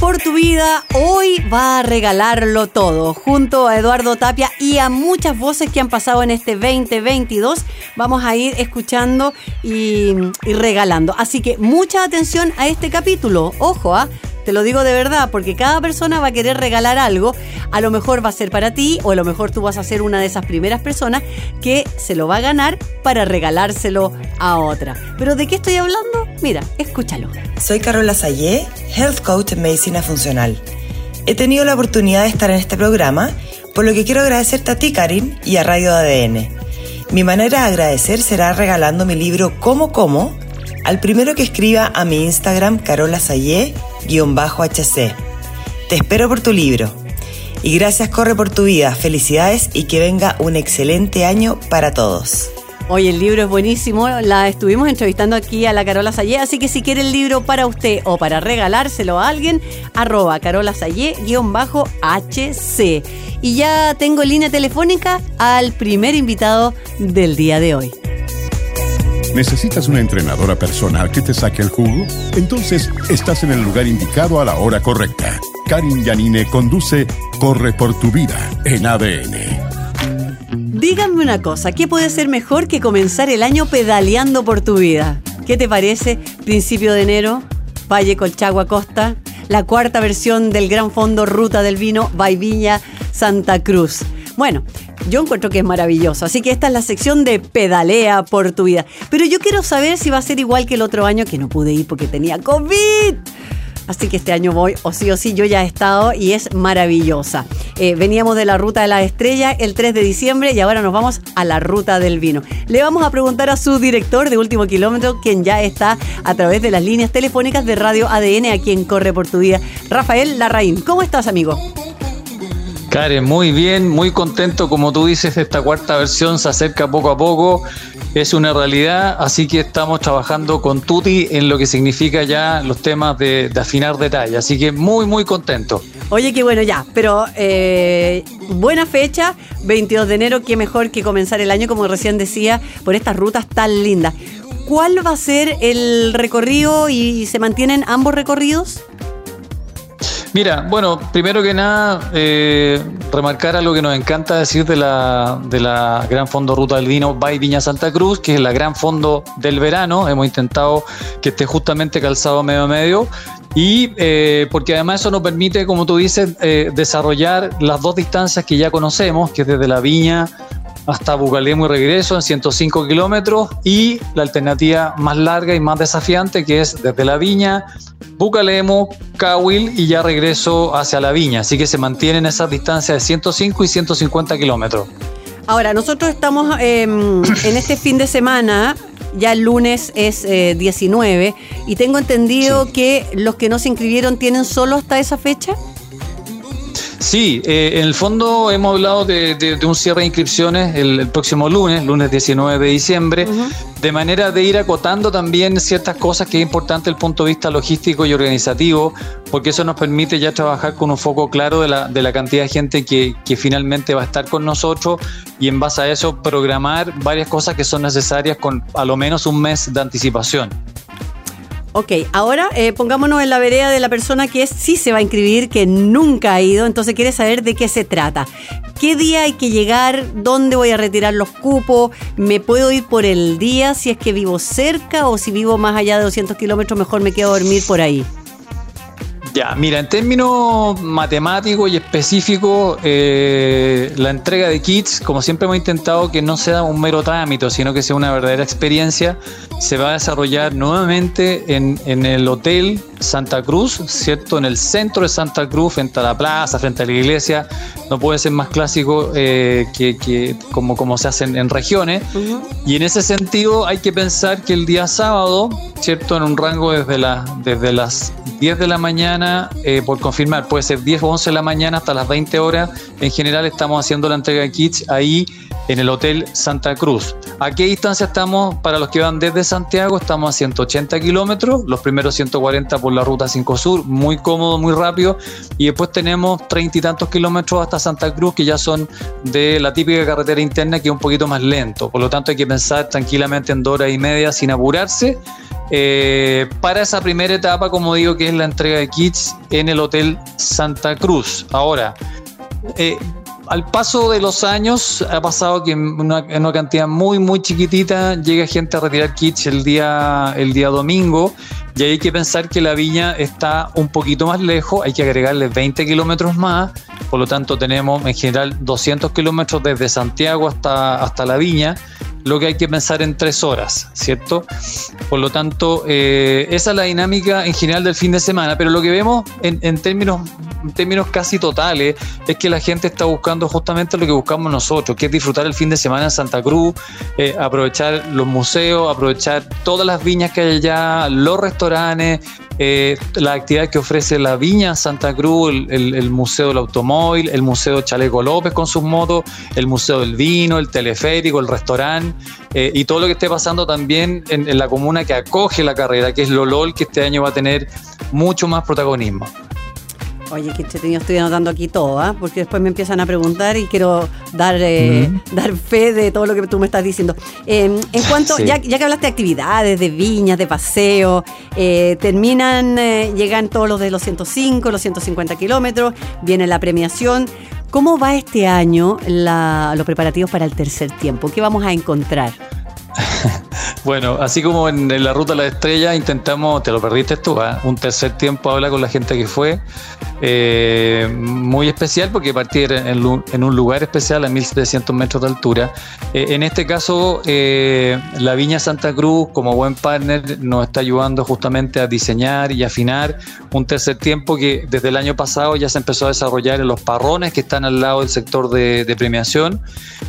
Por tu vida, hoy va a regalarlo todo. Junto a Eduardo Tapia y a muchas voces que han pasado en este 2022, vamos a ir escuchando y, regalando. Así que mucha atención a este capítulo. Ojo, ¿ah? Te lo digo de verdad, porque cada persona va a querer regalar algo. A lo mejor va a ser para ti, o a lo mejor tú vas a ser una de esas primeras personas que se lo va a ganar para regalárselo a otra. ¿Pero de qué estoy hablando? Mira, escúchalo. Soy Carola Sayé, Health Coach en Medicina Funcional. He tenido la oportunidad de estar en este programa, por lo que quiero agradecerte a ti, Karin, y a Radio ADN. Mi manera de agradecer será regalando mi libro Como Como al primero que escriba a mi Instagram Carola Sayé-HC. Te espero por tu libro. Y gracias Corre por tu vida, felicidades y que venga un excelente año para todos. Hoy el libro es buenísimo, la estuvimos entrevistando aquí a la Carola Sayé, así que si quiere el libro para usted o para regalárselo a alguien, arroba Carola Sayé-HC. Y ya tengo línea telefónica al primer invitado del día de hoy. ¿Necesitas una entrenadora personal que te saque el jugo? Entonces estás en el lugar indicado a la hora correcta. Karin Yanine conduce Corre por tu vida en ADN. Díganme una cosa, ¿qué puede ser mejor que comenzar el año pedaleando por tu vida? ¿Qué te parece? Principio de enero, Valle Colchagua Costa, la cuarta versión del Gran Fondo Ruta del Vino, Viña Santa Cruz. Bueno, yo encuentro que es maravilloso. Así que esta es la sección de pedalea por tu vida. Pero yo quiero saber si va a ser igual que el otro año que no pude ir porque tenía COVID. Así que este año voy, o sí o sí, yo ya he estado y es maravillosa. Eh, veníamos de la ruta de la estrella el 3 de diciembre y ahora nos vamos a la ruta del vino. Le vamos a preguntar a su director de Último Kilómetro, quien ya está a través de las líneas telefónicas de Radio ADN, a quien corre por tu vida, Rafael Larraín. ¿Cómo estás, amigo? Karen, muy bien, muy contento, como tú dices, esta cuarta versión se acerca poco a poco, es una realidad, así que estamos trabajando con Tuti en lo que significa ya los temas de, afinar detalle, así que muy, muy contento. Oye, qué bueno ya, pero eh, buena fecha, 22 de enero, qué mejor que comenzar el año, como recién decía, por estas rutas tan lindas. ¿Cuál va a ser el recorrido y se mantienen ambos recorridos? Mira, bueno, primero que nada, eh, remarcar a lo que nos encanta decir de la, de la Gran Fondo Ruta del Vino by Viña Santa Cruz, que es la Gran Fondo del verano. Hemos intentado que esté justamente calzado medio a medio. Y eh, porque además eso nos permite, como tú dices, eh, desarrollar las dos distancias que ya conocemos, que es desde la Viña hasta Bucalemo y regreso en 105 kilómetros y la alternativa más larga y más desafiante que es desde la Viña, Bucalemo, Cahuil y ya regreso hacia la Viña. Así que se mantienen esas distancias de 105 y 150 kilómetros. Ahora, nosotros estamos em, en este fin de semana ya el lunes es 19 eh, y tengo entendido que los que no se inscribieron tienen solo hasta esa fecha. Sí, eh, en el fondo hemos hablado de, un cierre de inscripciones el, próximo lunes, lunes 19 de diciembre, de manera de ir acotando también ciertas cosas que es importante desde el punto de vista logístico y organizativo, porque eso nos permite ya trabajar con un foco claro de la, de la cantidad de gente que, que finalmente va a estar con nosotros y en base a eso programar varias cosas que son necesarias con a lo menos un mes de anticipación. Ok, ahora eh, pongámonos en la vereda de la persona que sí se va a inscribir, que nunca ha ido, entonces quiere saber de qué se trata. ¿Qué día hay que llegar? ¿Dónde voy a retirar los cupos? ¿Me puedo ir por el día si es que vivo cerca o si vivo más allá de 200 kilómetros mejor me quedo a dormir por ahí? Mira, en términos matemáticos y específicos, eh, la entrega de kits, como siempre hemos intentado que no sea un mero trámite, sino que sea una verdadera experiencia, se va a desarrollar nuevamente en, el hotel Santa Cruz, ¿cierto? En el centro de Santa Cruz, frente a la plaza, frente a la iglesia. No puede ser más clásico eh, que, como, como se hacen en regiones. Y en ese sentido hay que pensar que el día sábado, ¿cierto? En un rango desde, la, desde las 10 de la mañana, eh, por confirmar, puede ser 10 o 11 de la mañana hasta las 20 horas. En general estamos haciendo la entrega de kits ahí en el Hotel Santa Cruz. ¿A qué distancia estamos para los que van desde Santiago? Estamos a 180 kilómetros, los primeros 140 por la ruta 5 Sur, muy cómodo, muy rápido, y después tenemos 30 y tantos kilómetros hasta Santa Cruz, que ya son de la típica carretera interna, que es un poquito más lento. Por lo tanto, hay que pensar tranquilamente en dos horas y media sin apurarse. Eh, para esa primera etapa, como digo, que es la entrega de kits en el Hotel Santa Cruz. Ahora, eh, al paso de los años ha pasado que en una, cantidad muy muy chiquitita llega gente a retirar kits el día el día domingo. Y hay que pensar que la viña está un poquito más lejos, hay que agregarle 20 kilómetros más, por lo tanto tenemos en general 200 kilómetros desde Santiago hasta, hasta la viña lo que hay que pensar en tres horas, ¿cierto? Por lo tanto, eh, esa es la dinámica en general del fin de semana, pero lo que vemos en, términos, términos casi totales es que la gente está buscando justamente lo que buscamos nosotros, que es disfrutar el fin de semana en Santa Cruz, eh, aprovechar los museos, aprovechar todas las viñas que hay allá, los restaurantes, eh, la actividad que ofrece la Viña Santa Cruz, el, Museo del Automóvil, el Museo Chaleco López con sus motos, el Museo del Vino, el teleférico, el restaurante eh, y todo lo que esté pasando también en, la comuna que acoge la carrera, que es Lolol, que este año va a tener mucho más protagonismo. Oye, qué entretenido, estoy anotando aquí todo, ¿ah? porque después me empiezan a preguntar y quiero dar, eh, dar fe de todo lo que tú me estás diciendo. Em, en cuanto, ya, que hablaste de actividades, de viñas, de paseo, eh, terminan, eh, llegan todos los de los 105, los 150 kilómetros, viene la premiación. ¿Cómo va este año los preparativos para el tercer tiempo? ¿Qué vamos a encontrar? bueno, así como en, la ruta de la estrella intentamos, te lo perdiste tú, ¿ah? un tercer tiempo habla con la gente que fue, eh, muy especial porque partir en, un lugar especial a 1700 metros de altura. Eh, en este caso, eh, la Viña Santa Cruz, como buen partner, nos está ayudando justamente a diseñar y afinar un tercer tiempo que desde el año pasado ya se empezó a desarrollar en los parrones que están al lado del sector de, de premiación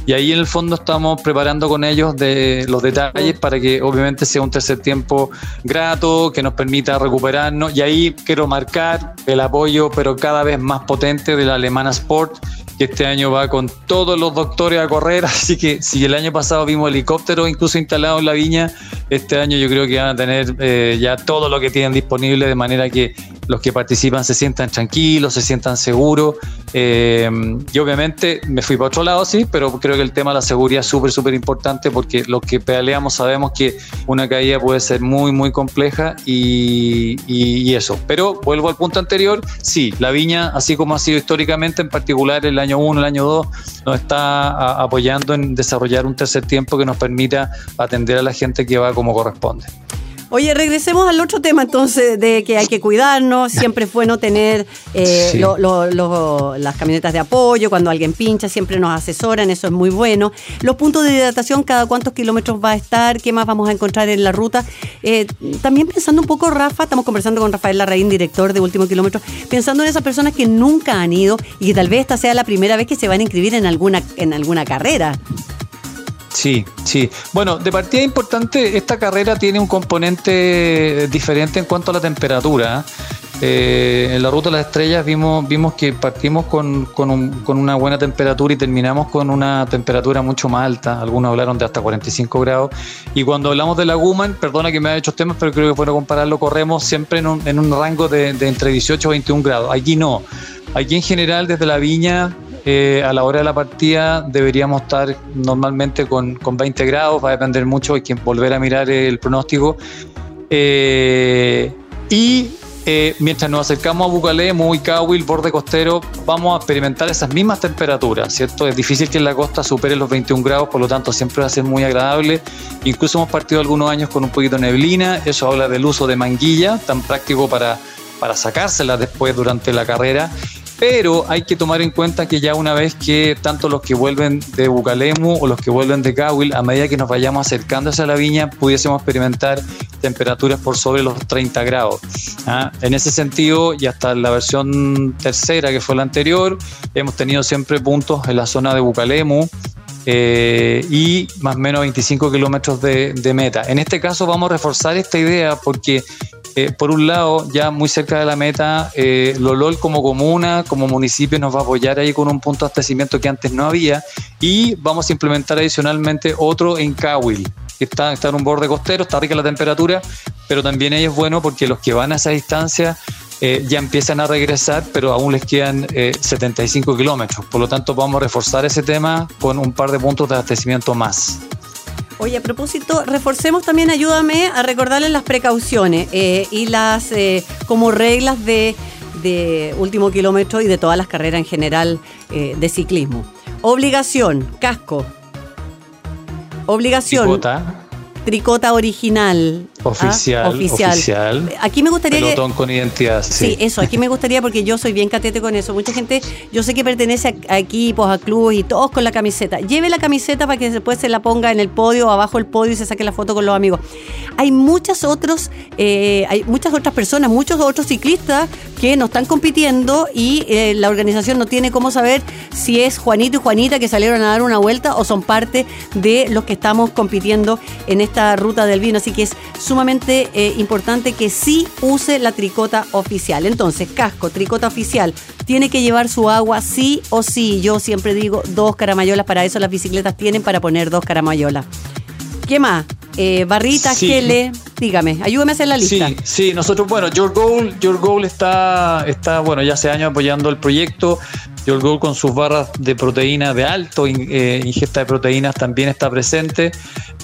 y ahí en el fondo estamos preparando con ellos de los detalles para que obviamente sea un tercer tiempo grato, que nos permita recuperarnos. Y ahí quiero marcar el apoyo, pero cada vez más potente de la Alemana Sport, que este año va con todos los doctores a correr. Así que si el año pasado vimos helicópteros incluso instalados en la viña, este año yo creo que van a tener eh, ya todo lo que tienen disponible de manera que los que participan se sientan tranquilos, se sientan seguros. Eh, y obviamente me fui para otro lado, sí, pero creo que el tema de la seguridad es súper, súper importante porque los que pedaleamos sabemos que una caída puede ser muy, muy compleja y, eso. Pero vuelvo al punto anterior, sí, la viña, así como ha sido históricamente, en particular el año 1, el año 2, nos está apoyando en desarrollar un tercer tiempo que nos permita atender a la gente que va como corresponde. Oye, regresemos al otro tema entonces de que hay que cuidarnos. Siempre es bueno tener eh, las camionetas de apoyo. Cuando alguien pincha, siempre nos asesoran. Eso es muy bueno. Los puntos de hidratación, cada cuántos kilómetros va a estar, qué más vamos a encontrar en la ruta. Eh, también pensando un poco, Rafa, estamos conversando con Rafael Larraín, director de Último Kilómetro, pensando en esas personas que nunca han ido y que tal vez esta sea la primera vez que se van a inscribir en alguna, en alguna carrera. Sí, sí. Bueno, de partida importante, esta carrera tiene un componente diferente en cuanto a la temperatura. Eh, en la ruta de las estrellas vimos, vimos que partimos con, con, una buena temperatura y terminamos con una temperatura mucho más alta. Algunos hablaron de hasta 45 grados. Y cuando hablamos de la Guman, perdona que me haya hecho temas, pero creo que bueno compararlo, corremos siempre en un, en un rango de, de entre 18 y 21 grados. Aquí no. Aquí en general, desde la viña, eh, a la hora de la partida deberíamos estar normalmente con, 20 grados, va a depender mucho, hay que volver a mirar el pronóstico. Eh, y eh, mientras nos acercamos a Bucalé, el borde costero, vamos a experimentar esas mismas temperaturas, ¿cierto? Es difícil que en la costa supere los 21 grados, por lo tanto siempre va a ser muy agradable. Incluso hemos partido algunos años con un poquito de neblina, eso habla del uso de manguilla, tan práctico para, para sacársela después durante la carrera pero hay que tomar en cuenta que ya una vez que tanto los que vuelven de Bucalemu o los que vuelven de Cahuil, a medida que nos vayamos acercando hacia la viña, pudiésemos experimentar temperaturas por sobre los 30 grados. ¿ah? En ese sentido, y hasta la versión tercera, que fue la anterior, hemos tenido siempre puntos en la zona de Bucalemu, eh, y más o menos 25 kilómetros de, meta. En este caso vamos a reforzar esta idea porque, eh, por un lado, ya muy cerca de la meta, eh, Lolol como comuna, como municipio, nos va a apoyar ahí con un punto de abastecimiento que antes no había y vamos a implementar adicionalmente otro en Cahuil, que está, está en un borde costero, está rica la temperatura, pero también ahí es bueno porque los que van a esa distancia eh, ya empiezan a regresar, pero aún les quedan 75 eh, kilómetros. Por lo tanto, vamos a reforzar ese tema con un par de puntos de abastecimiento más. Oye, a propósito, reforcemos también, ayúdame a recordarles las precauciones eh, y las como reglas de, último kilómetro y de todas las carreras en general de ciclismo. Obligación, casco. Obligación tricota original. ¿ah? Oficial, oficial, Aquí me gustaría Pelotón con identidad. Sí. eso, aquí me gustaría porque yo soy bien catete con eso. Mucha gente, yo sé que pertenece a, equipos, a clubes y todos con la camiseta. Lleve la camiseta para que después se la ponga en el podio, abajo del podio y se saque la foto con los amigos. Hay muchas otros, eh, hay muchas otras personas, muchos otros ciclistas que no están compitiendo y eh, la organización no tiene cómo saber si es Juanito y Juanita que salieron a dar una vuelta o son parte de los que estamos compitiendo en esta ruta del vino. Así que es sumamente eh, importante que sí use la tricota oficial. Entonces, casco, tricota oficial, tiene que llevar su agua sí o sí. Yo siempre digo dos caramayolas, para eso las bicicletas tienen para poner dos caramayolas. ¿Qué más? Eh, barritas, sí. dígame, ayúdame a hacer la lista. Sí, sí, nosotros, bueno, Your Goal, Your Goal está, está, bueno, ya hace años apoyando el proyecto. Your Goal con sus barras de proteína de alto eh, ingesta de proteínas también está presente.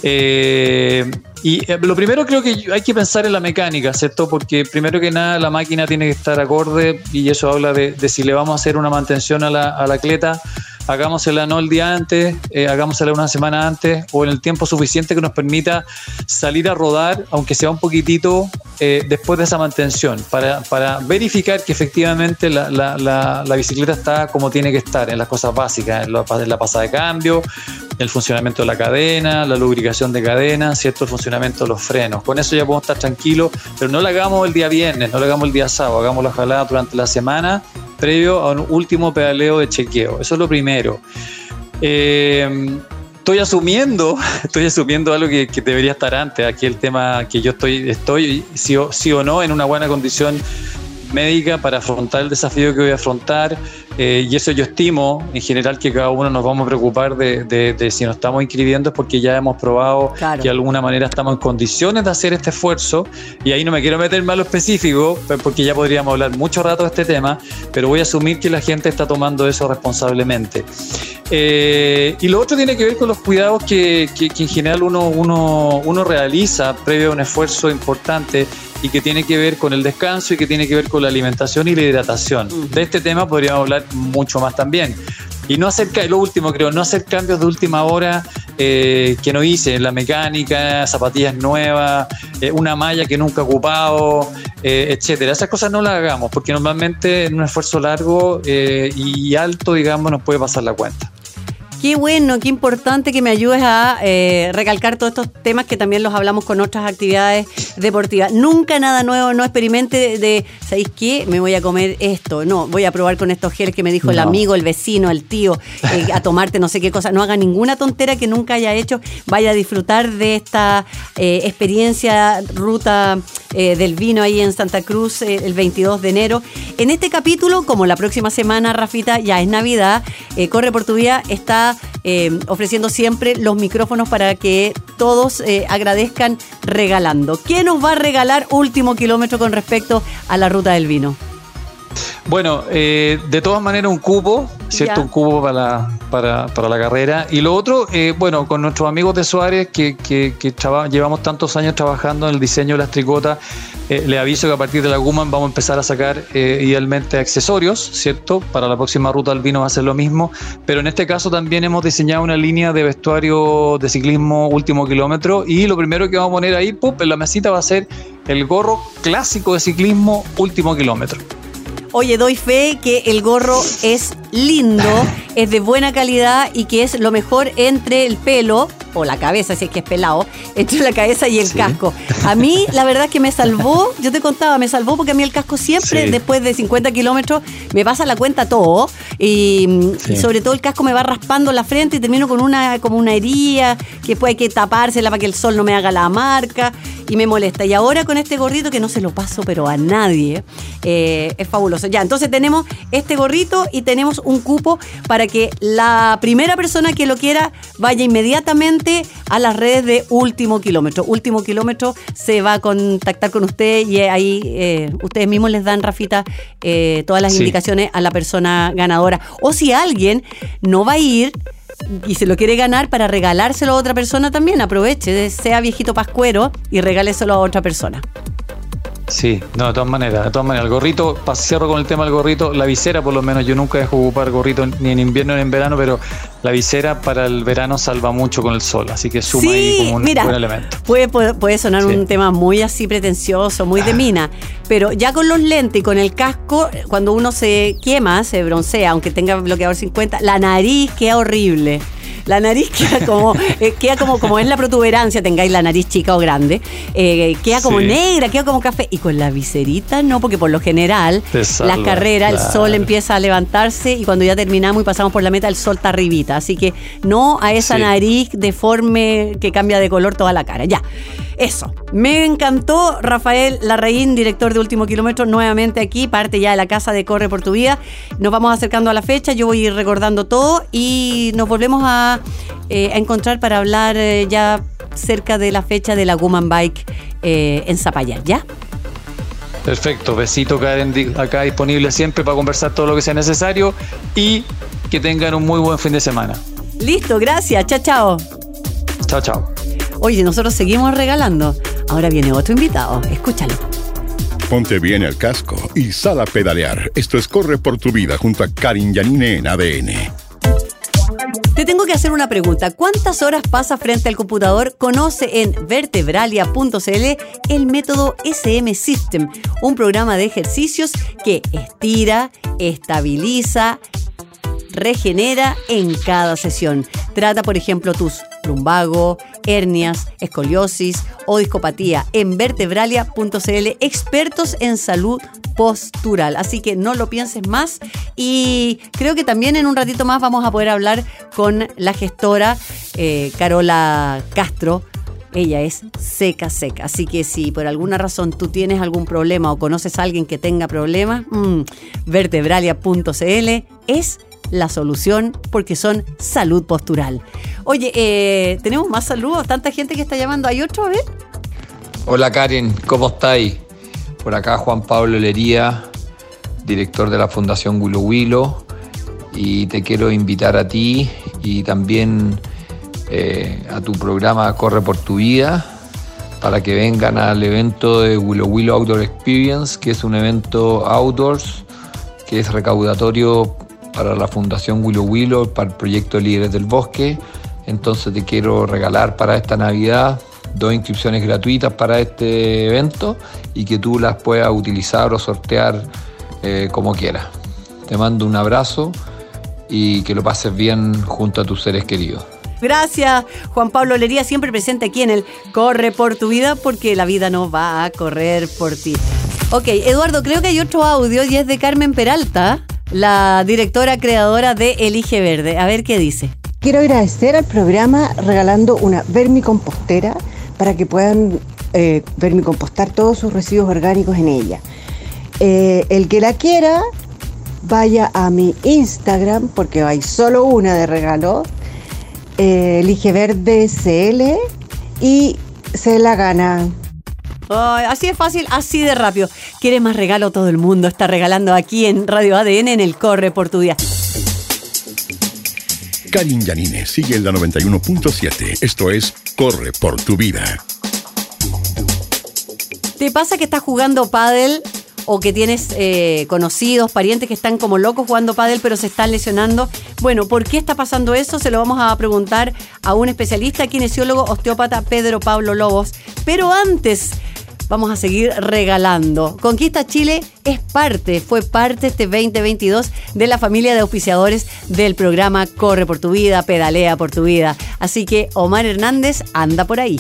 Eh, y lo primero creo que hay que pensar en la mecánica, ¿cierto? Porque primero que nada la máquina tiene que estar acorde y eso habla de, si le vamos a hacer una mantención a la, a la cleta hagámosela no el día antes, eh, hagámosela una semana antes o en el tiempo suficiente que nos permita salir a rodar, aunque sea un poquitito, eh, después de esa mantención, para, para verificar que efectivamente la, la, la, bicicleta está como tiene que estar, en las cosas básicas, en la, en la pasada de cambio, el funcionamiento de la cadena, la lubricación de cadena, cierto el funcionamiento de los frenos. Con eso ya podemos estar tranquilos, pero no lo hagamos el día viernes, no lo hagamos el día sábado, hagamos la jalada durante la semana previo a un último pedaleo de chequeo. Eso es lo primero. Eh, estoy asumiendo, estoy asumiendo algo que, debería estar antes. Aquí el tema que yo estoy, estoy sí o, sí o no en una buena condición médica para afrontar el desafío que voy a afrontar. Eh, y eso yo estimo, en general, que cada uno nos vamos a preocupar de, si nos estamos inscribiendo, es porque ya hemos probado que de alguna manera estamos en condiciones de hacer este esfuerzo. Y ahí no me quiero meter más lo específico, porque ya podríamos hablar mucho rato de este tema, pero voy a asumir que la gente está tomando eso responsablemente. Eh, y lo otro tiene que ver con los cuidados que, que, que en general uno, uno, uno realiza previo a un esfuerzo importante y que tiene que ver con el descanso y que tiene que ver con la alimentación y la hidratación. De este tema podríamos hablar mucho más también. Y no hacer, lo último creo, no hacer cambios de última hora eh, que no hice, la mecánica, zapatillas nuevas, eh, una malla que nunca he ocupado, eh, etcétera. Esas cosas no las hagamos, porque normalmente en un esfuerzo largo y alto, digamos, nos puede pasar la cuenta. Qué bueno, qué importante que me ayudes a eh, recalcar todos estos temas que también los hablamos con otras actividades deportivas. Nunca nada nuevo, no experimente de, ¿sabéis qué? Me voy a comer esto. No, voy a probar con estos geles que me dijo el amigo, el vecino, el tío, eh, a tomarte no sé qué cosa. No haga ninguna tontera que nunca haya hecho. Vaya a disfrutar de esta eh, experiencia, ruta del vino ahí en Santa Cruz el 22 de enero. En este capítulo, como la próxima semana, Rafita, ya es Navidad, Corre por tu Vida está eh, ofreciendo siempre los micrófonos para que todos eh, agradezcan regalando. ¿Qué nos va a regalar último kilómetro con respecto a la ruta del vino? Bueno, eh, de todas maneras un cupo, ¿cierto? Un cupo para, para, para, la carrera. Y lo otro, bueno, con nuestros amigos de Suárez, que, que, llevamos tantos años trabajando en el diseño de las tricotas, eh, le aviso que a partir de la Guman vamos a empezar a sacar eh, idealmente accesorios, ¿cierto? Para la próxima ruta al vino va a ser lo mismo, pero en este caso también hemos diseñado una línea de vestuario de ciclismo último kilómetro y lo primero que vamos a poner ahí, en la mesita va a ser el gorro clásico de ciclismo último kilómetro. Oye, doy fe que el gorro es lindo, es de buena calidad y que es lo mejor entre el pelo o la cabeza, si es que es pelado, entre la cabeza y el casco. A mí, la verdad es que me salvó, yo te contaba, me salvó porque a mí el casco siempre, después de 50 kilómetros, me pasa la cuenta todo. Y, sobre todo el casco me va raspando la frente y termino con una, como una herida, que después hay que tapársela para que el sol no me haga la marca y me molesta. Y ahora con este gorrito que no se lo paso, pero a nadie, eh, es fabuloso. Ya, entonces tenemos este gorrito y tenemos un cupo para que la primera persona que lo quiera vaya inmediatamente a las redes de Último Kilómetro. Último Kilómetro se va a contactar con usted y ahí eh, ustedes mismos les dan, Rafita, eh, todas las indicaciones a la persona ganadora. O si alguien no va a ir, y se lo quiere ganar para regalárselo a otra persona también, aproveche, sea viejito pascuero y regáleselo a otra persona. Sí, no, de todas maneras, de todas maneras. El gorrito, cierro con el tema del gorrito, la visera por lo menos, yo nunca dejo ocupar gorrito ni en invierno ni en verano, pero la visera para el verano salva mucho con el sol, así que suma ahí como un buen elemento. Puede, puede, sonar un tema muy así pretencioso, muy de ah. mina, pero ya con los lentes y con el casco, cuando uno se quema, se broncea, aunque tenga bloqueador 50, la nariz queda horrible la nariz queda como, eh, queda como, como es la protuberancia, tengáis la nariz chica o grande, eh, queda como negra, queda como café. Y con la viserita no, porque por lo general, la carrera, el sol empieza a levantarse y cuando ya terminamos y pasamos por la meta, el sol está arribita. Así que no a esa nariz deforme que cambia de color toda la cara. Ya. Eso, me encantó Rafael Larraín, director de Último Kilómetro, nuevamente aquí, parte ya de la casa de Corre por tu Vida. Nos vamos acercando a la fecha, yo voy a ir recordando todo y nos volvemos a, eh, encontrar para hablar eh, ya cerca de la fecha de la Woman Bike eh, en Zapallar, ¿ya? Perfecto, besito acá disponible siempre para conversar todo lo que sea necesario y que tengan un muy buen fin de semana. Listo, gracias, chao, chao. Chao, chao. Oye, nosotros seguimos regalando. Ahora viene otro invitado. Escúchalo. Ponte bien el casco y sal a pedalear. Esto es Corre por tu vida junto a Karin Yanine en ADN. Te tengo que hacer una pregunta. ¿Cuántas horas pasa frente al computador? Conoce en vertebralia.cl el método SM System, un programa de ejercicios que estira, estabiliza, regenera en cada sesión. Trata, por ejemplo, tus lumbago, hernias, escoliosis o discopatía en vertebralia.cl, expertos en salud postural. Así que no lo pienses más y creo que también en un ratito más vamos a poder hablar con la gestora eh, Carola Castro. Ella es seca, seca. Así que si por alguna razón tú tienes algún problema o conoces a alguien que tenga problemas, mm, vertebralia.cl es la solución porque son salud postural. Oye, eh, tenemos más saludos, tanta gente que está llamando. ¿Hay otro? A ver. Hola Karen, ¿cómo estáis? Por acá Juan Pablo Lería, director de la Fundación Willow Willow, y te quiero invitar a ti y también eh, a tu programa Corre por tu vida para que vengan al evento de Willow Willow Outdoor Experience, que es un evento outdoors que es recaudatorio para la Fundación Willow Willow, para el proyecto Líderes del Bosque. Entonces te quiero regalar para esta Navidad dos inscripciones gratuitas para este evento y que tú las puedas utilizar o sortear eh, como quieras. Te mando un abrazo y que lo pases bien junto a tus seres queridos. Gracias, Juan Pablo Lería, siempre presente aquí en el Corre por tu vida, porque la vida no va a correr por ti. Ok, Eduardo, creo que hay otro audio y es de Carmen Peralta la directora creadora de Elige Verde. A ver qué dice. Quiero agradecer al programa regalando una vermicompostera para que puedan eh, vermicompostar todos sus residuos orgánicos en ella. Eh, el que la quiera, vaya a mi Instagram, porque hay solo una de regalo, eh, Elige Verde CL, y se la gana así es fácil, así de rápido. ¿Quieres más regalo? Todo el mundo está regalando aquí en Radio ADN en el Corre por tu Día. Karin Yanine sigue en la 91.7. Esto es Corre por tu vida. ¿Te pasa que estás jugando pádel o que tienes eh, conocidos, parientes que están como locos jugando pádel pero se están lesionando? Bueno, ¿por qué está pasando eso? Se lo vamos a preguntar a un especialista, kinesiólogo, osteópata Pedro Pablo Lobos. Pero antes vamos a seguir regalando. Conquista Chile es parte, fue parte este 2022 de la familia de auspiciadores del programa Corre por tu vida, pedalea por tu vida. Así que Omar Hernández anda por ahí.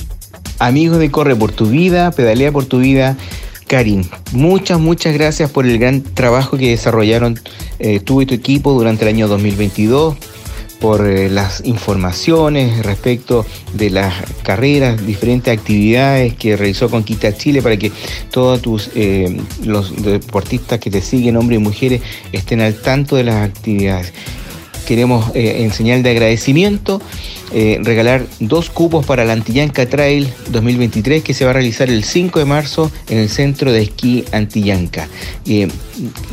Amigos de Corre por tu vida, pedalea por tu vida. Karin, muchas, muchas gracias por el gran trabajo que desarrollaron eh, tú y tu equipo durante el año 2022 por eh, las informaciones respecto de las carreras, diferentes actividades que realizó Conquista Chile para que todos eh, los deportistas que te siguen, hombres y mujeres, estén al tanto de las actividades. Queremos eh, en señal de agradecimiento eh, regalar dos cupos para la Antillanca Trail 2023 que se va a realizar el 5 de marzo en el centro de esquí Antillanca. Eh,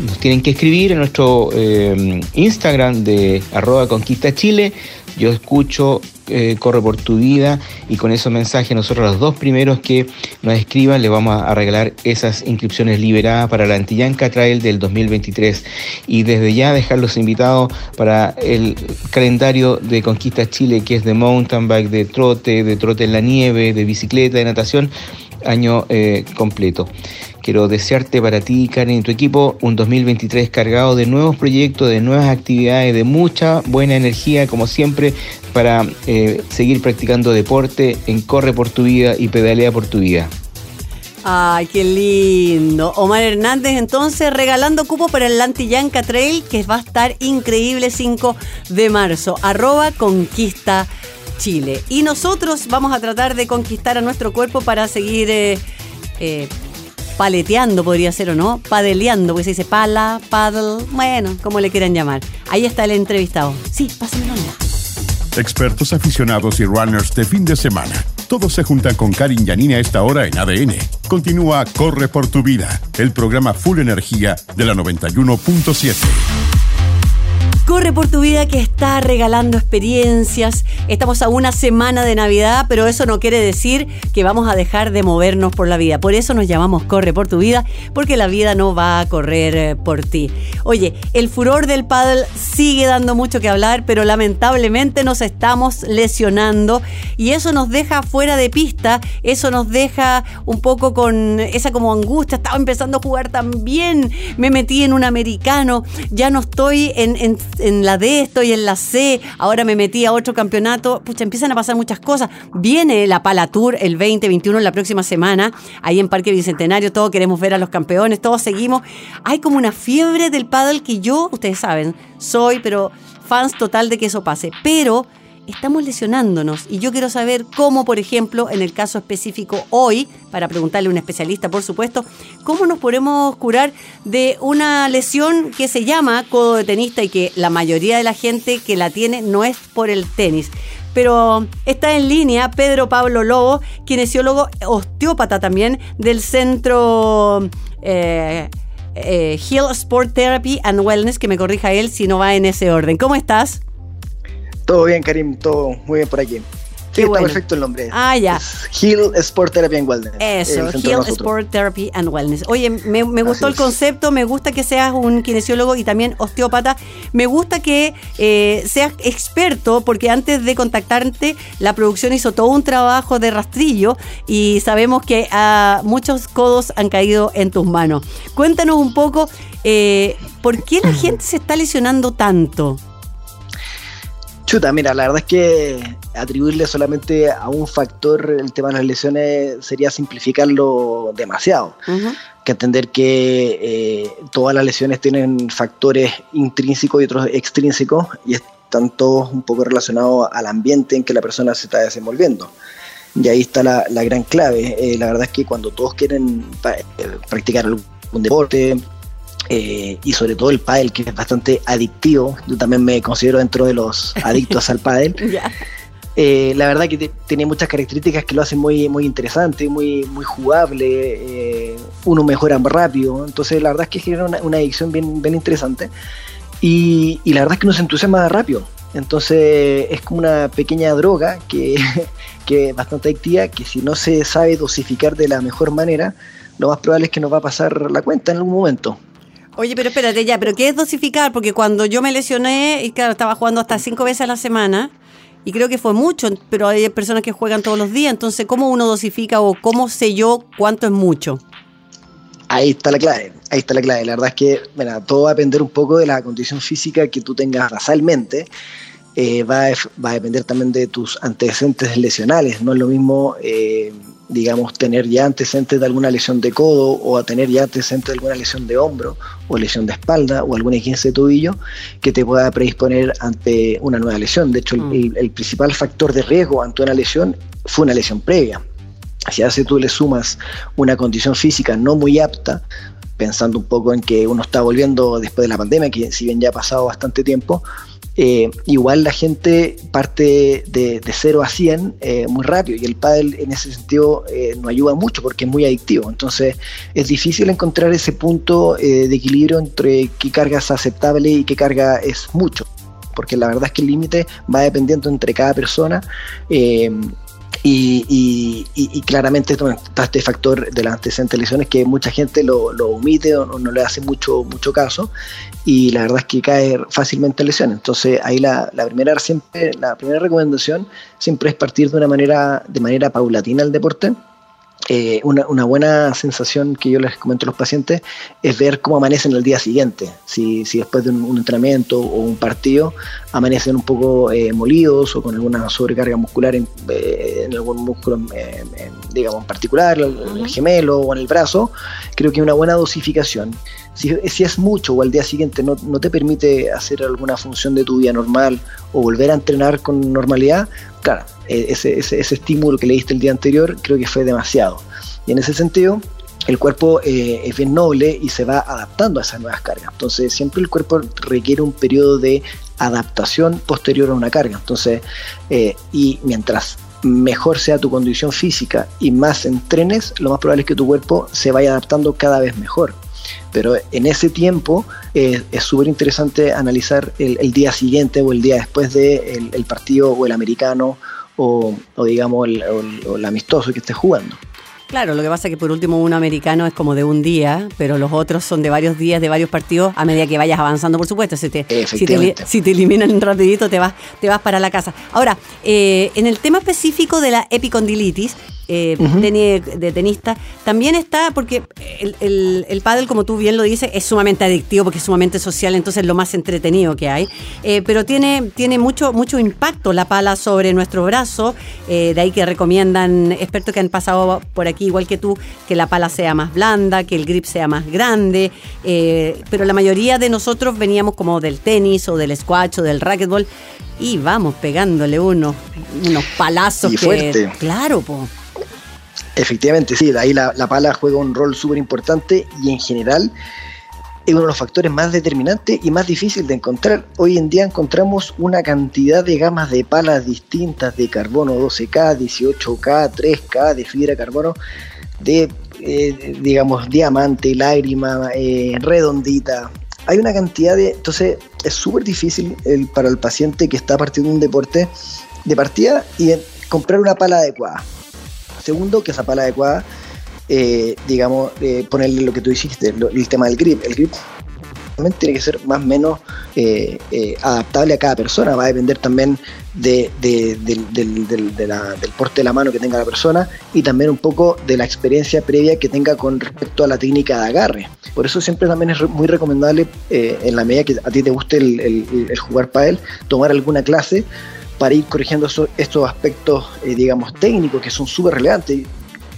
nos tienen que escribir en nuestro eh, Instagram de arroba conquista Chile. Yo escucho eh, Corre por tu vida y con esos mensajes nosotros los dos primeros que nos escriban les vamos a regalar esas inscripciones liberadas para la Antillanca Trail del 2023 y desde ya dejarlos invitados para el calendario de Conquista Chile que es de mountain bike, de trote, de trote en la nieve, de bicicleta, de natación, año eh, completo. Quiero desearte para ti, Karen, y tu equipo un 2023 cargado de nuevos proyectos, de nuevas actividades, de mucha buena energía, como siempre, para eh, seguir practicando deporte en Corre por tu vida y Pedalea por tu vida. Ay, qué lindo. Omar Hernández entonces regalando cupo para el Antillanca Trail que va a estar increíble 5 de marzo. Arroba conquista Chile. Y nosotros vamos a tratar de conquistar a nuestro cuerpo para seguir eh, eh, paleteando, podría ser o no, padeleando, porque se dice pala, paddle, bueno, como le quieran llamar. Ahí está el entrevistado. Sí, pásenmelo. Expertos aficionados y runners de fin de semana. Todos se juntan con Karin Yanini a esta hora en ADN. Continúa Corre por tu vida, el programa Full Energía de la 91.7. Corre por tu vida que está regalando experiencias. Estamos a una semana de Navidad, pero eso no quiere decir que vamos a dejar de movernos por la vida. Por eso nos llamamos Corre por tu vida, porque la vida no va a correr eh, por ti. Oye, el furor del paddle sigue dando mucho que hablar, pero lamentablemente nos estamos lesionando y eso nos deja fuera de pista, eso nos deja un poco con esa como angustia. Estaba empezando a jugar tan bien, me metí en un americano, ya no estoy en, en en la D, estoy en la C, ahora me metí a otro campeonato. Pucha, empiezan a pasar muchas cosas. Viene la Pala Tour el 2021 la próxima semana, ahí en Parque Bicentenario, todos queremos ver a los campeones, todos seguimos. Hay como una fiebre del paddle que yo, ustedes saben, soy, pero fans total de que eso pase. Pero estamos lesionándonos y yo quiero saber cómo, por ejemplo, en el caso específico hoy, para preguntarle a un especialista, por supuesto, cómo nos podemos curar de una lesión que se llama codo de tenista y que la mayoría de la gente que la tiene no es por el tenis. Pero está en línea Pedro Pablo Lobo, kinesiólogo osteópata también del centro eh, eh, Hill Sport Therapy and Wellness, que me corrija él si no va en ese orden. ¿Cómo estás? Todo bien, Karim, todo muy bien por aquí. Sí, Qué está bueno. perfecto el nombre. Ah, ya. Hill Sport Therapy and Wellness. Eso, nosotros. Sport Therapy and Wellness. Oye, me, me gustó el es. concepto, me gusta que seas un kinesiólogo y también osteópata. Me gusta que eh, seas experto, porque antes de contactarte, la producción hizo todo un trabajo de rastrillo y sabemos que ah, muchos codos han caído en tus manos. Cuéntanos un poco, eh, ¿por qué la gente se está lesionando tanto? Chuta, mira, la verdad es que atribuirle solamente a un factor el tema de las lesiones sería simplificarlo demasiado. Ujú. que entender que eh, todas las lesiones tienen factores intrínsecos y otros extrínsecos y están todos un poco relacionados al ambiente en que la persona se está desenvolviendo. Y ahí está la, la gran clave. Eh, la verdad es que cuando todos quieren eh, practicar algún deporte, eh, y sobre todo el pádel, que es bastante adictivo, yo también me considero dentro de los adictos al pádel, eh, la verdad que te- tiene muchas características que lo hacen muy, muy interesante, muy, muy jugable, eh, uno mejora más rápido, entonces la verdad es que genera una, una adicción bien, bien interesante. Y, y la verdad es que uno se entusiasma rápido, entonces es como una pequeña droga que, que es bastante adictiva, que si no se sabe dosificar de la mejor manera, lo más probable es que nos va a pasar la cuenta en algún momento. Oye, pero espérate ya, ¿pero qué es dosificar? Porque cuando yo me lesioné, y claro, estaba jugando hasta cinco veces a la semana, y creo que fue mucho, pero hay personas que juegan todos los días, entonces ¿cómo uno dosifica o cómo sé yo cuánto es mucho? Ahí está la clave, ahí está la clave. La verdad es que mira, todo va a depender un poco de la condición física que tú tengas basalmente. Eh, va, a, va, a, depender también de tus antecedentes lesionales. No es lo mismo eh, digamos, tener ya antecedentes de alguna lesión de codo o a tener ya antecedentes de alguna lesión de hombro o lesión de espalda o alguna 15 de tobillo que te pueda predisponer ante una nueva lesión. De hecho, mm. el, el, principal factor de riesgo ante una lesión fue una lesión previa. Si hace tú le sumas una condición física no muy apta, pensando un poco en que uno está volviendo después de la pandemia, que si bien ya ha pasado bastante tiempo, eh, igual la gente parte de, de 0 a 100 eh, muy rápido y el pádel en ese sentido eh, no ayuda mucho porque es muy adictivo. Entonces es difícil encontrar ese punto eh, de equilibrio entre qué carga es aceptable y qué carga es mucho. Porque la verdad es que el límite va dependiendo entre cada persona. Y, y, y, claramente está este factor de las antecedentes lesiones que mucha gente lo, omite o no, le hace mucho, mucho caso y la verdad es que cae fácilmente en lesiones. Entonces ahí la, la, primera, siempre, la primera recomendación siempre es partir de una manera, de manera paulatina al deporte eh, una, una, buena sensación que yo les comento a los pacientes es ver cómo amanecen el día siguiente. Si, si después de un, entrenamiento o un partido amanecen un poco eh, molidos o con alguna sobrecarga muscular en, eh, en algún músculo, digamos, en particular, el, el, gemelo o en el brazo, creo que una buena dosificación. Si, si es mucho o al día siguiente no, no te permite hacer alguna función de tu vida normal o volver a entrenar con normalidad, claro, ese, ese, ese, estímulo que le diste el día anterior creo que fue demasiado. Y en ese sentido, el cuerpo eh, es bien noble y se va adaptando a esas nuevas cargas. Entonces, siempre el cuerpo requiere un periodo de adaptación posterior a una carga. Entonces, eh, y mientras mejor sea tu condición física y más entrenes, lo más probable es que tu cuerpo se vaya adaptando cada vez mejor. Pero en ese tiempo eh, es súper interesante analizar el, día siguiente o el día después del de el partido o el americano o, digamos el, el, amistoso que estés jugando. Claro, lo que pasa es que por último un americano es como de un día, pero los otros son de varios días, de varios partidos, a medida que vayas avanzando, por supuesto. Si te, si te, si te eliminan rapidito, te vas, te vas para la casa. Ahora, eh, en el tema específico de la epicondilitis, eh, uh -huh. de tenista, también está, porque el, el, el pádel, como tú bien lo dices, es sumamente adictivo porque es sumamente social, entonces es lo más entretenido que hay, eh, pero tiene, tiene mucho, mucho impacto la pala sobre nuestro brazo, eh, de ahí que recomiendan expertos que han pasado por aquí, igual que tú, que la pala sea más blanda, que el grip sea más grande, eh, pero la mayoría de nosotros veníamos como del tenis o del squash o del racquetball y vamos pegándole unos, unos palazos y que... Claro, pues. Efectivamente, sí, ahí la, la pala juega un rol súper importante y en general es uno de los factores más determinantes y más difícil de encontrar. Hoy en día encontramos una cantidad de gamas de palas distintas de carbono 12K, 18K, 3K, de fibra carbono, de, eh, digamos, diamante, lágrima, eh, redondita. Hay una cantidad de... Entonces es súper difícil para el paciente que está partiendo un deporte de partida y comprar una pala adecuada. Segundo, que esa pala adecuada, eh, digamos, eh, ponerle lo que tú dijiste, el tema del grip. El grip también tiene que ser más o menos eh, adaptable a cada persona, va a depender también de, de, de, la, del porte de la mano que tenga la persona y también un poco de la experiencia previa que tenga con respecto a la técnica de agarre. Por eso siempre también es muy recomendable, eh, en la medida que a ti te guste el, jugar pádel, tomar alguna clase para ir corrigiendo eso, estos aspectos, eh, digamos, técnicos que son súper relevantes.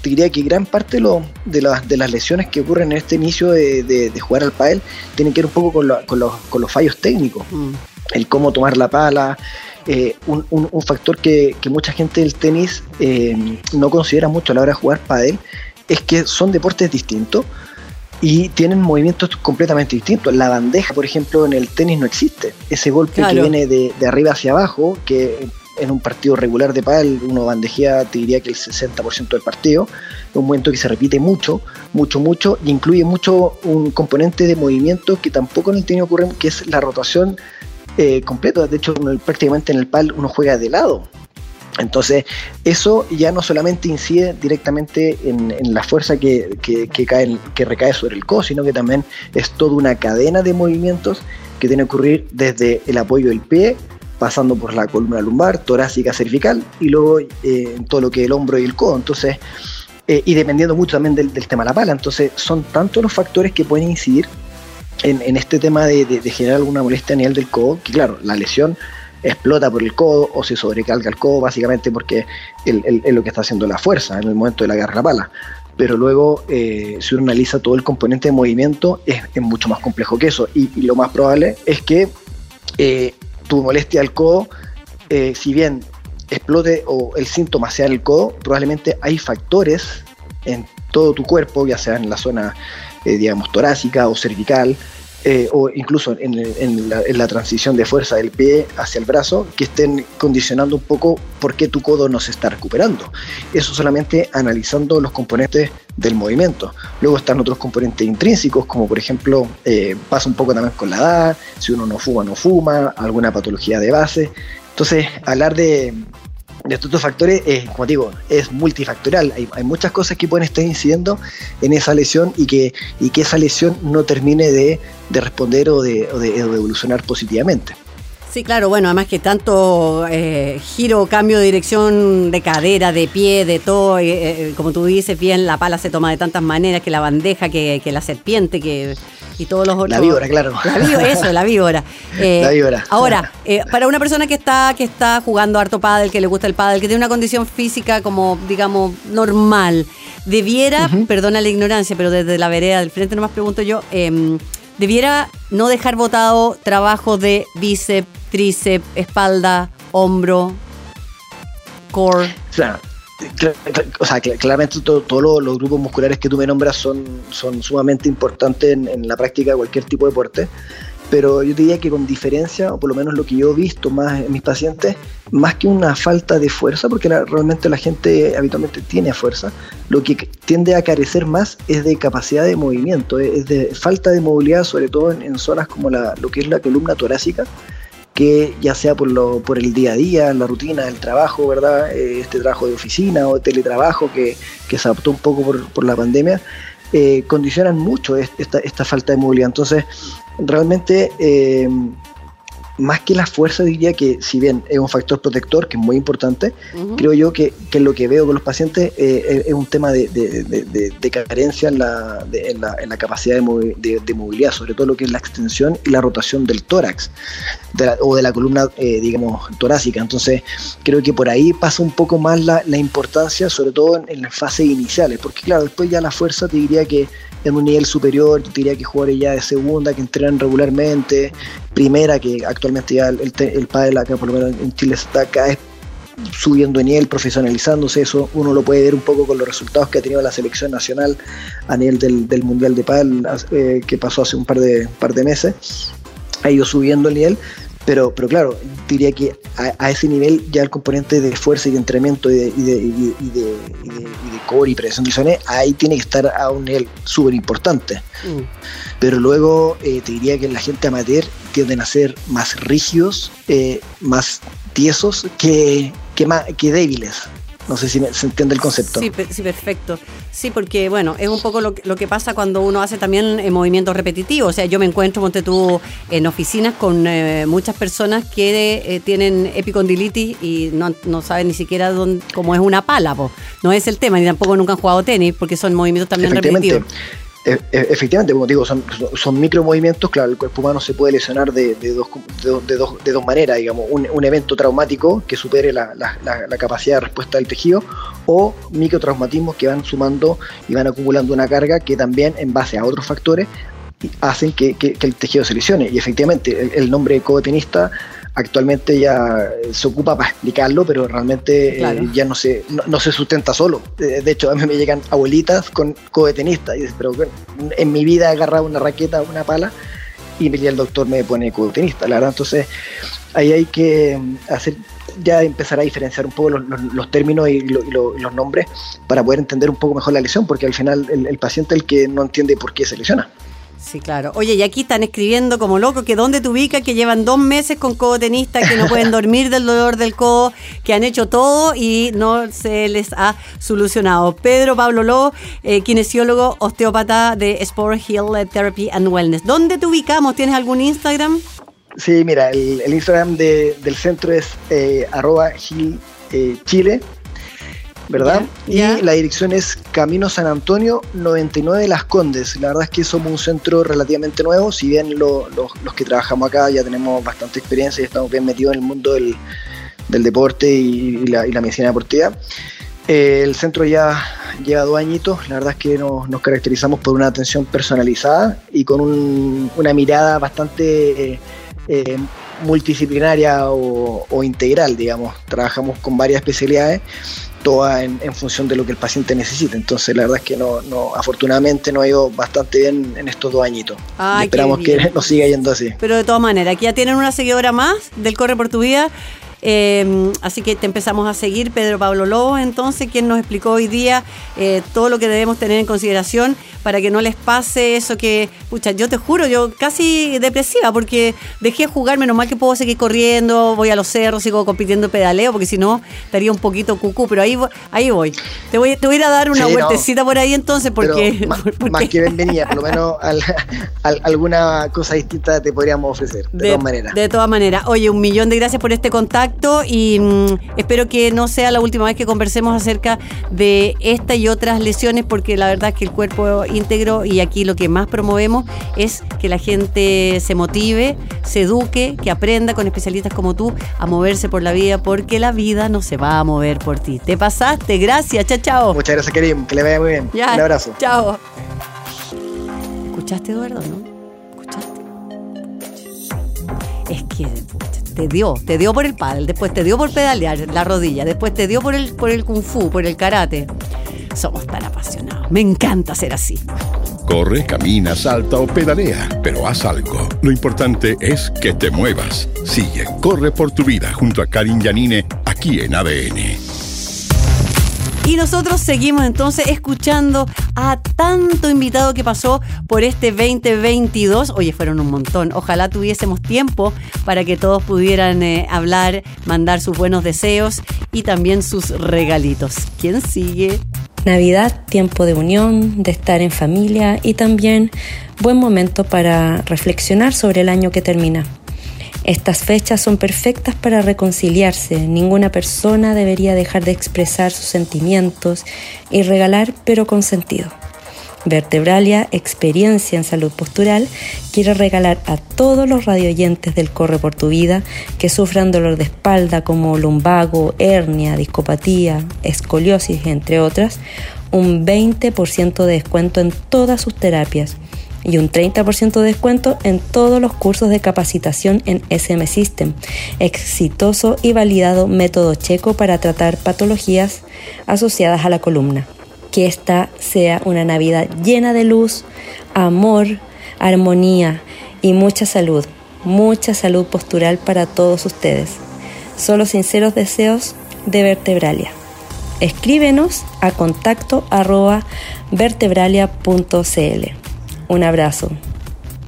Te diría que gran parte de, lo, de, la, de, las lesiones que ocurren en este inicio de, jugar al pádel tienen que ver un poco con, lo, con, los, con los, fallos técnicos. Mm. El cómo tomar la pala, eh, un, un, un, factor que, que, mucha gente del tenis eh, no considera mucho a la hora de jugar pádel, es que son deportes distintos y tienen movimientos completamente distintos. La bandeja, por ejemplo, en el tenis no existe. Ese golpe claro. que viene de, de, arriba hacia abajo, que en un partido regular de pádel uno bandejea, te diría que el 60% del partido, es un movimiento que se repite mucho, mucho, mucho, y incluye mucho un componente de movimiento que tampoco en el tenis ocurre, que es la rotación eh, completa. De hecho, prácticamente en el pádel uno juega de lado. Entonces, eso ya no solamente incide directamente en, la fuerza que, cae, que, recae sobre el codo, sino que también es toda una cadena de movimientos que tiene que ocurrir desde el apoyo del pie, pasando por la columna lumbar, torácica, cervical y luego eh, todo lo que es el hombro y el codo. Entonces, eh, y dependiendo mucho también del, tema de la pala. Entonces, son tantos los factores que pueden incidir en, este tema de, generar alguna molestia a nivel del codo, que claro, la lesión explota por el codo o se sobrecalca el codo, básicamente porque es lo que está haciendo la fuerza en el momento de la la pala. Pero luego, eh, si uno analiza todo el componente de movimiento, es, mucho más complejo que eso. Y, lo más probable es que eh, tu molestia al codo, eh, si bien explote o el síntoma sea el codo, probablemente hay factores en todo tu cuerpo, ya sea en la zona, digamos, torácica o cervical, eh, o incluso en, la, transición de fuerza del pie hacia el brazo, que estén condicionando un poco por qué tu codo no se está recuperando. Eso solamente analizando los componentes del movimiento. Luego están otros componentes intrínsecos, como por ejemplo, eh, pasa un poco también con la edad, si uno no fuma, no fuma, alguna patología de base. Entonces, hablar de, de estos factores, es, como digo, es multifactorial. Hay, muchas cosas que pueden estar incidiendo en esa lesión y que, y que esa lesión no termine de, responder o de, evolucionar positivamente. Sí, claro, bueno, además que tanto eh, giro, cambio de dirección de cadera, de pie, de todo, eh, eh, como tú dices bien, la pala se toma de tantas maneras, que la bandeja, que, que la serpiente, que y todos los otros. La víbora, claro. La víbora, eso, la víbora. Eh, la víbora. Ahora, eh, para una persona que está, que está jugando harto pádel, que le gusta el pádel, que tiene una condición física como, digamos, normal, debiera, perdona la ignorancia, pero desde la vereda del frente nomás pregunto yo, em, debiera no dejar votado trabajo de bíceps, tríceps, espalda, hombro, core. Claro o sea, claramente todos los, grupos musculares que tú me nombras son, son sumamente importantes en, la práctica de cualquier tipo de deporte, pero yo diría que con diferencia, o por lo menos lo que yo he visto más en mis pacientes, más que una falta de fuerza, porque realmente la gente habitualmente tiene fuerza, lo que tiende a carecer más es de capacidad de movimiento, es de falta de movilidad, sobre todo en, zonas como la, lo que es la columna torácica, que ya sea por, lo, por el día a día, la rutina del trabajo, ¿verdad? Eh, este trabajo de oficina o teletrabajo que, que se adaptó un poco por, por la pandemia, eh, condicionan mucho esta, esta, falta de movilidad. Entonces, realmente eh, más que la fuerza, diría que si bien es un factor protector, que es muy importante, creo yo que, que, lo que veo con los pacientes eh, es un tema de, de, carencia en la, en la, en, la, capacidad de, movilidad, sobre todo lo que es la extensión y la rotación del tórax o de la columna, eh, digamos, torácica. Entonces, creo que por ahí pasa un poco más la, la importancia, sobre todo en, en las fases iniciales, porque claro, después ya la fuerza te diría que en un nivel superior, te diría que jugadores ya de segunda, que entrenan regularmente, primera, que actualmente ya el, el, pádel acá, por lo menos en Chile, está acá subiendo de nivel, profesionalizándose, eso uno lo puede ver un poco con los resultados que ha tenido la selección nacional a nivel del, Mundial de Pádel eh, que pasó hace un par de, par de meses, ha ido subiendo el nivel, pero, pero claro, diría que a, ese nivel ya el componente de fuerza y de entrenamiento y de, y de, y de, core y presión de ahí tiene que estar a un nivel súper importante. Mm. Pero luego eh, te diría que la gente amateur tienden a ser más rígidos, eh, más tiesos que, que, más, que débiles. No sé si se entiende el concepto. Sí, sí, perfecto. Sí, porque bueno, es un poco lo, que pasa cuando uno hace también eh, movimientos repetitivos. O sea, yo me encuentro, ponte tú, en oficinas con eh, muchas personas que eh, tienen epicondilitis y no, saben ni siquiera dónde, cómo es una pala. No es el tema, ni tampoco nunca han jugado tenis porque son movimientos también repetitivos. E, e, efectivamente, como digo, son, son micromovimientos, claro, el cuerpo humano se puede lesionar de, dos, de, dos, de dos maneras, digamos, un, evento traumático que supere la, capacidad de respuesta del tejido o microtraumatismos que van sumando y van acumulando una carga que también en base a otros factores hacen que, el tejido se lesione. Y efectivamente, el, nombre de actualmente ya se ocupa para explicarlo, pero realmente eh, ya no se, no, se sustenta solo. Eh, de hecho, a mí me llegan abuelitas con codetenistas, y dicen, pero en mi vida he agarrado una raqueta, una pala, y el doctor me pone codetenista, la verdad. Entonces, ahí hay que hacer ya empezar a diferenciar un poco los, términos y, los nombres para poder entender un poco mejor la lesión, porque al final el, el paciente es el que no entiende por qué se lesiona. Sí, claro. Oye, y aquí están escribiendo como loco que dónde te ubicas, que llevan dos meses con codo tenista, que no pueden dormir del dolor del codo, que han hecho todo y no se les ha solucionado. Pedro Pablo Lobo, eh, kinesiólogo, osteópata de Sport Hill Therapy and Wellness. ¿Dónde te ubicamos? ¿Tienes algún Instagram? Sí, mira, el, Instagram del centro es eh, arroba Gil, eh, Chile, ¿verdad? Y la dirección es Camino San Antonio 99 Las Condes. La verdad es que somos un centro relativamente nuevo, si bien los que trabajamos acá ya tenemos bastante experiencia y estamos bien metidos en el mundo del, deporte y, la, medicina deportiva. Eh, el centro ya lleva dos añitos, la verdad es que nos, caracterizamos por una atención personalizada y con una mirada bastante eh, multidisciplinaria o, integral, digamos. Trabajamos con varias especialidades, todas en, función de lo que el paciente necesita. Entonces, la verdad es que no, no afortunadamente nos ha ido bastante bien en estos dos añitos. esperamos que nos siga yendo así. Pero de todas maneras, aquí ya tienen una seguidora más del Corre por tu Vida. Em, así que te empezamos a seguir, Pedro Pablo Lobo, entonces, quien nos explicó hoy día eh, todo lo que debemos tener en consideración para que no les pase eso que, pucha, yo te juro, yo casi depresiva porque dejé de jugar, menos mal que puedo seguir corriendo, voy a los cerros, sigo compitiendo pedaleo, porque si no estaría un poquito cucú, pero ahí, ahí voy. Te voy, te voy a ir a dar una vueltecita por ahí entonces, porque... más, que bienvenida, por lo menos alguna cosa distinta te podríamos ofrecer, de, todas maneras. De todas maneras. Oye, un millón de gracias por este contacto y mm, espero que no sea la última vez que conversemos acerca de esta y otras lesiones, porque la verdad es que el cuerpo íntegro y aquí lo que más promovemos es que la gente se motive, se eduque, que aprenda con especialistas como tú a moverse por la vida porque la vida no se va a mover por ti. Te pasaste, gracias, chao, chao. Muchas gracias, Kerim, que le vaya muy bien. Un abrazo. Chao. ¿Escuchaste, Eduardo, no? ¿Escuchaste? Es que te dio, te dio por el paddle, después te dio por pedalear la rodilla, después te dio por el, por el kung fu, por el karate. Somos tan apasionados. Me encanta ser así. Corre, camina, salta o pedalea, pero haz algo. Lo importante es que te muevas. Sigue, corre por tu vida junto a Karin Yanine aquí en ADN. Y nosotros seguimos entonces escuchando a tanto invitado que pasó por este 2022. Oye, fueron un montón. Ojalá tuviésemos tiempo para que todos pudieran eh, hablar, mandar sus buenos deseos y también sus regalitos. ¿Quién sigue? Navidad, tiempo de unión, de estar en familia y también buen momento para reflexionar sobre el año que termina. Estas fechas son perfectas para reconciliarse. Ninguna persona debería dejar de expresar sus sentimientos y regalar, pero con sentido. Vertebralia, experiencia en salud postural, quiere regalar a todos los radioyentes del Corre por tu Vida que sufran dolor de espalda como lumbago, hernia, discopatía, escoliosis, entre otras, un 20% de descuento en todas sus terapias y un 30% de descuento en todos los cursos de capacitación en SM System, exitoso y validado método checo para tratar patologías asociadas a la columna que esta sea una Navidad llena de luz, amor, armonía y mucha salud, mucha salud postural para todos ustedes. Solo sinceros deseos de Vertebralia. Escríbenos a contacto arroba vertebralia.cl. Un abrazo.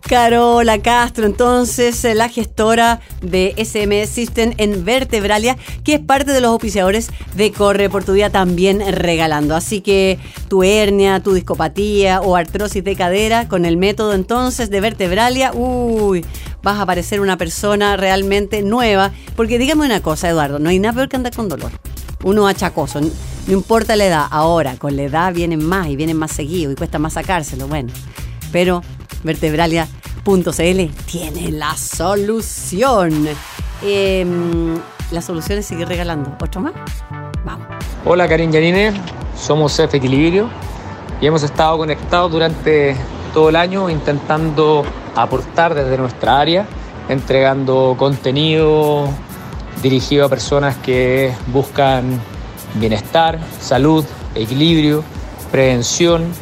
Carola Castro, entonces eh, la gestora de SM System en Vertebralia, que es parte de los auspiciadores de Corre por tu Día también regalando. Así que tu hernia, tu discopatía o artrosis de cadera, con el método entonces de Vertebralia, uy, vas a parecer una persona realmente nueva. Porque dígame una cosa, Eduardo, no hay nada peor que andar con dolor. Uno achacoso, no importa la edad. Ahora, con la edad vienen más y vienen más seguido y cuesta más sacárselo, bueno. Pero vertebralia.cl tiene la solución. Em, la solución es seguir regalando. ¿Otro más? Vamos. Hola Karin Yanine, somos F Equilibrio y hemos estado conectados durante todo el año intentando aportar desde nuestra área, entregando contenido dirigido a personas que buscan bienestar, salud, equilibrio, prevención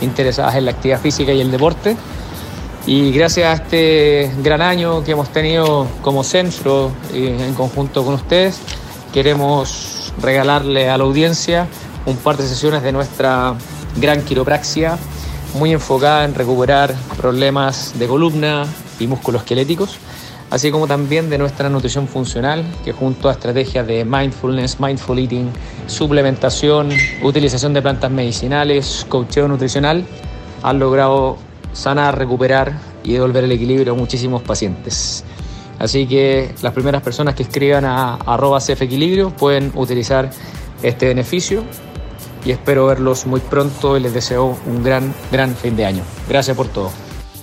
interesadas en la actividad física y el deporte. Y gracias a este gran año que hemos tenido como centro eh, en conjunto con ustedes, queremos regalarle a la audiencia un par de sesiones de nuestra gran quiropraxia, muy enfocada en recuperar problemas de columna y músculos esqueléticos así como también de nuestra nutrición funcional, que junto a estrategias de mindfulness, mindful eating, suplementación, utilización de plantas medicinales, coacheo nutricional, han logrado sanar, recuperar y devolver el equilibrio a muchísimos pacientes. Así que las primeras personas que escriban a arroba cfequilibrio pueden utilizar este beneficio y espero verlos muy pronto y les deseo un gran, gran fin de año. Gracias por todo.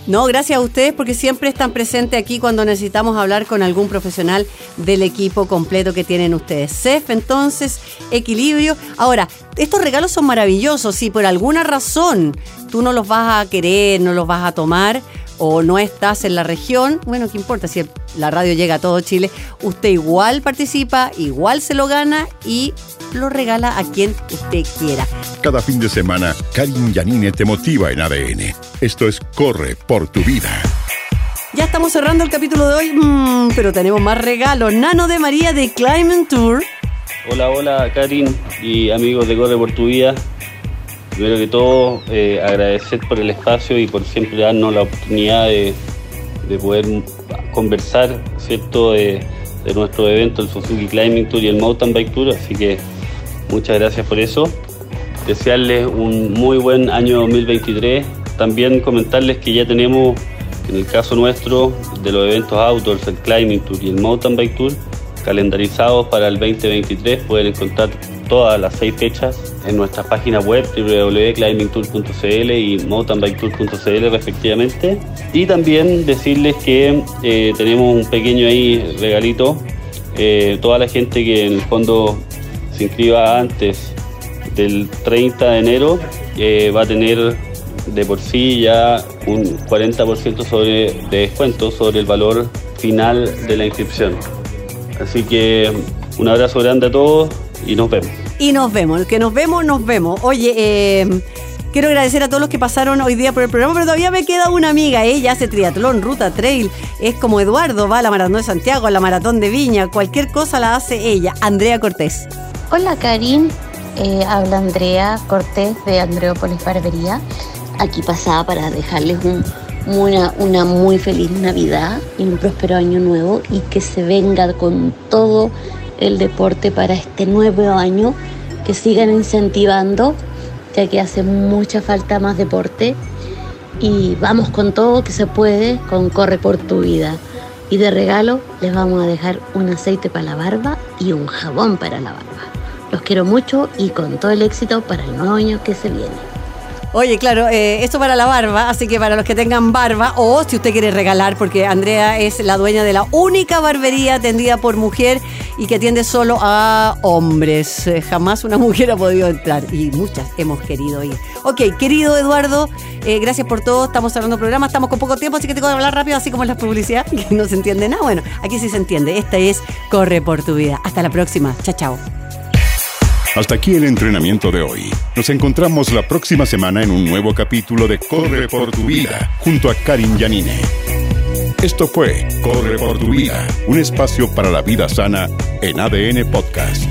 No, gracias a ustedes porque siempre están presentes aquí cuando necesitamos hablar con algún profesional del equipo completo que tienen ustedes. CEF, entonces, equilibrio. Ahora, estos regalos son maravillosos. Si por alguna razón tú no los vas a querer, no los vas a tomar, o no estás en la región, bueno, ¿qué importa? Si la radio llega a todo Chile, usted igual participa, igual se lo gana y lo regala a quien usted quiera. Cada fin de semana, Karin Yanine te motiva en ADN. Esto es Corre por tu vida. Ya estamos cerrando el capítulo de hoy, mm, pero tenemos más regalos. Nano de María de Climate Tour. Hola, hola Karin y amigos de Corre por tu vida. Primero que todo, eh, agradecer por el espacio y por siempre darnos la oportunidad de, poder conversar, ¿cierto?, de, nuestro evento, el Suzuki Climbing Tour y el Mountain Bike Tour. Así que muchas gracias por eso. Desearles un muy buen año 2023. También comentarles que ya tenemos, en el caso nuestro, de los eventos outdoors, el Climbing Tour y el Mountain Bike Tour, calendarizados para el 2023. Pueden encontrar todas las seis fechas en nuestra página web www.climbingtour.cl y mountainbiketour.cl respectivamente. Y también decirles que eh, tenemos un pequeño ahí regalito. Eh, toda la gente que en el fondo se inscriba antes del 30 de enero eh, va a tener de por sí ya un 40% sobre, de descuento sobre el valor final de la inscripción. Así que un abrazo grande a todos y nos vemos. Y nos vemos, que nos vemos, nos vemos. Oye, eh, quiero agradecer a todos los que pasaron hoy día por el programa, pero todavía me queda una amiga. Ella hace triatlón, ruta, trail. Es como Eduardo, va a la maratón de Santiago, a la maratón de Viña. Cualquier cosa la hace ella, Andrea Cortés. Hola, Karin. Eh, habla Andrea Cortés de Andreópolis Barbería. Aquí pasaba para dejarles una, una muy feliz Navidad y un próspero año nuevo y que se venga con todo el deporte para este nuevo año, que sigan incentivando, ya que hace mucha falta más deporte. Y vamos con todo que se puede, con Corre por tu vida. Y de regalo les vamos a dejar un aceite para la barba y un jabón para la barba. Los quiero mucho y con todo el éxito para el nuevo año que se viene. Oye, claro, eh, esto para la barba, así que para los que tengan barba, o si usted quiere regalar, porque Andrea es la dueña de la única barbería atendida por mujer y que atiende solo a hombres. Eh, jamás una mujer ha podido entrar y muchas hemos querido ir. Ok, querido Eduardo, eh, gracias por todo. Estamos cerrando programa, estamos con poco tiempo, así que tengo que hablar rápido, así como en la publicidad, que no se entiende nada. Bueno, aquí sí se entiende. Esta es Corre por tu vida. Hasta la próxima. Chao, chao. Hasta aquí el entrenamiento de hoy. Nos encontramos la próxima semana en un nuevo capítulo de Corre por tu vida junto a Karin Yanine. Esto fue Corre por tu vida, un espacio para la vida sana en ADN Podcast.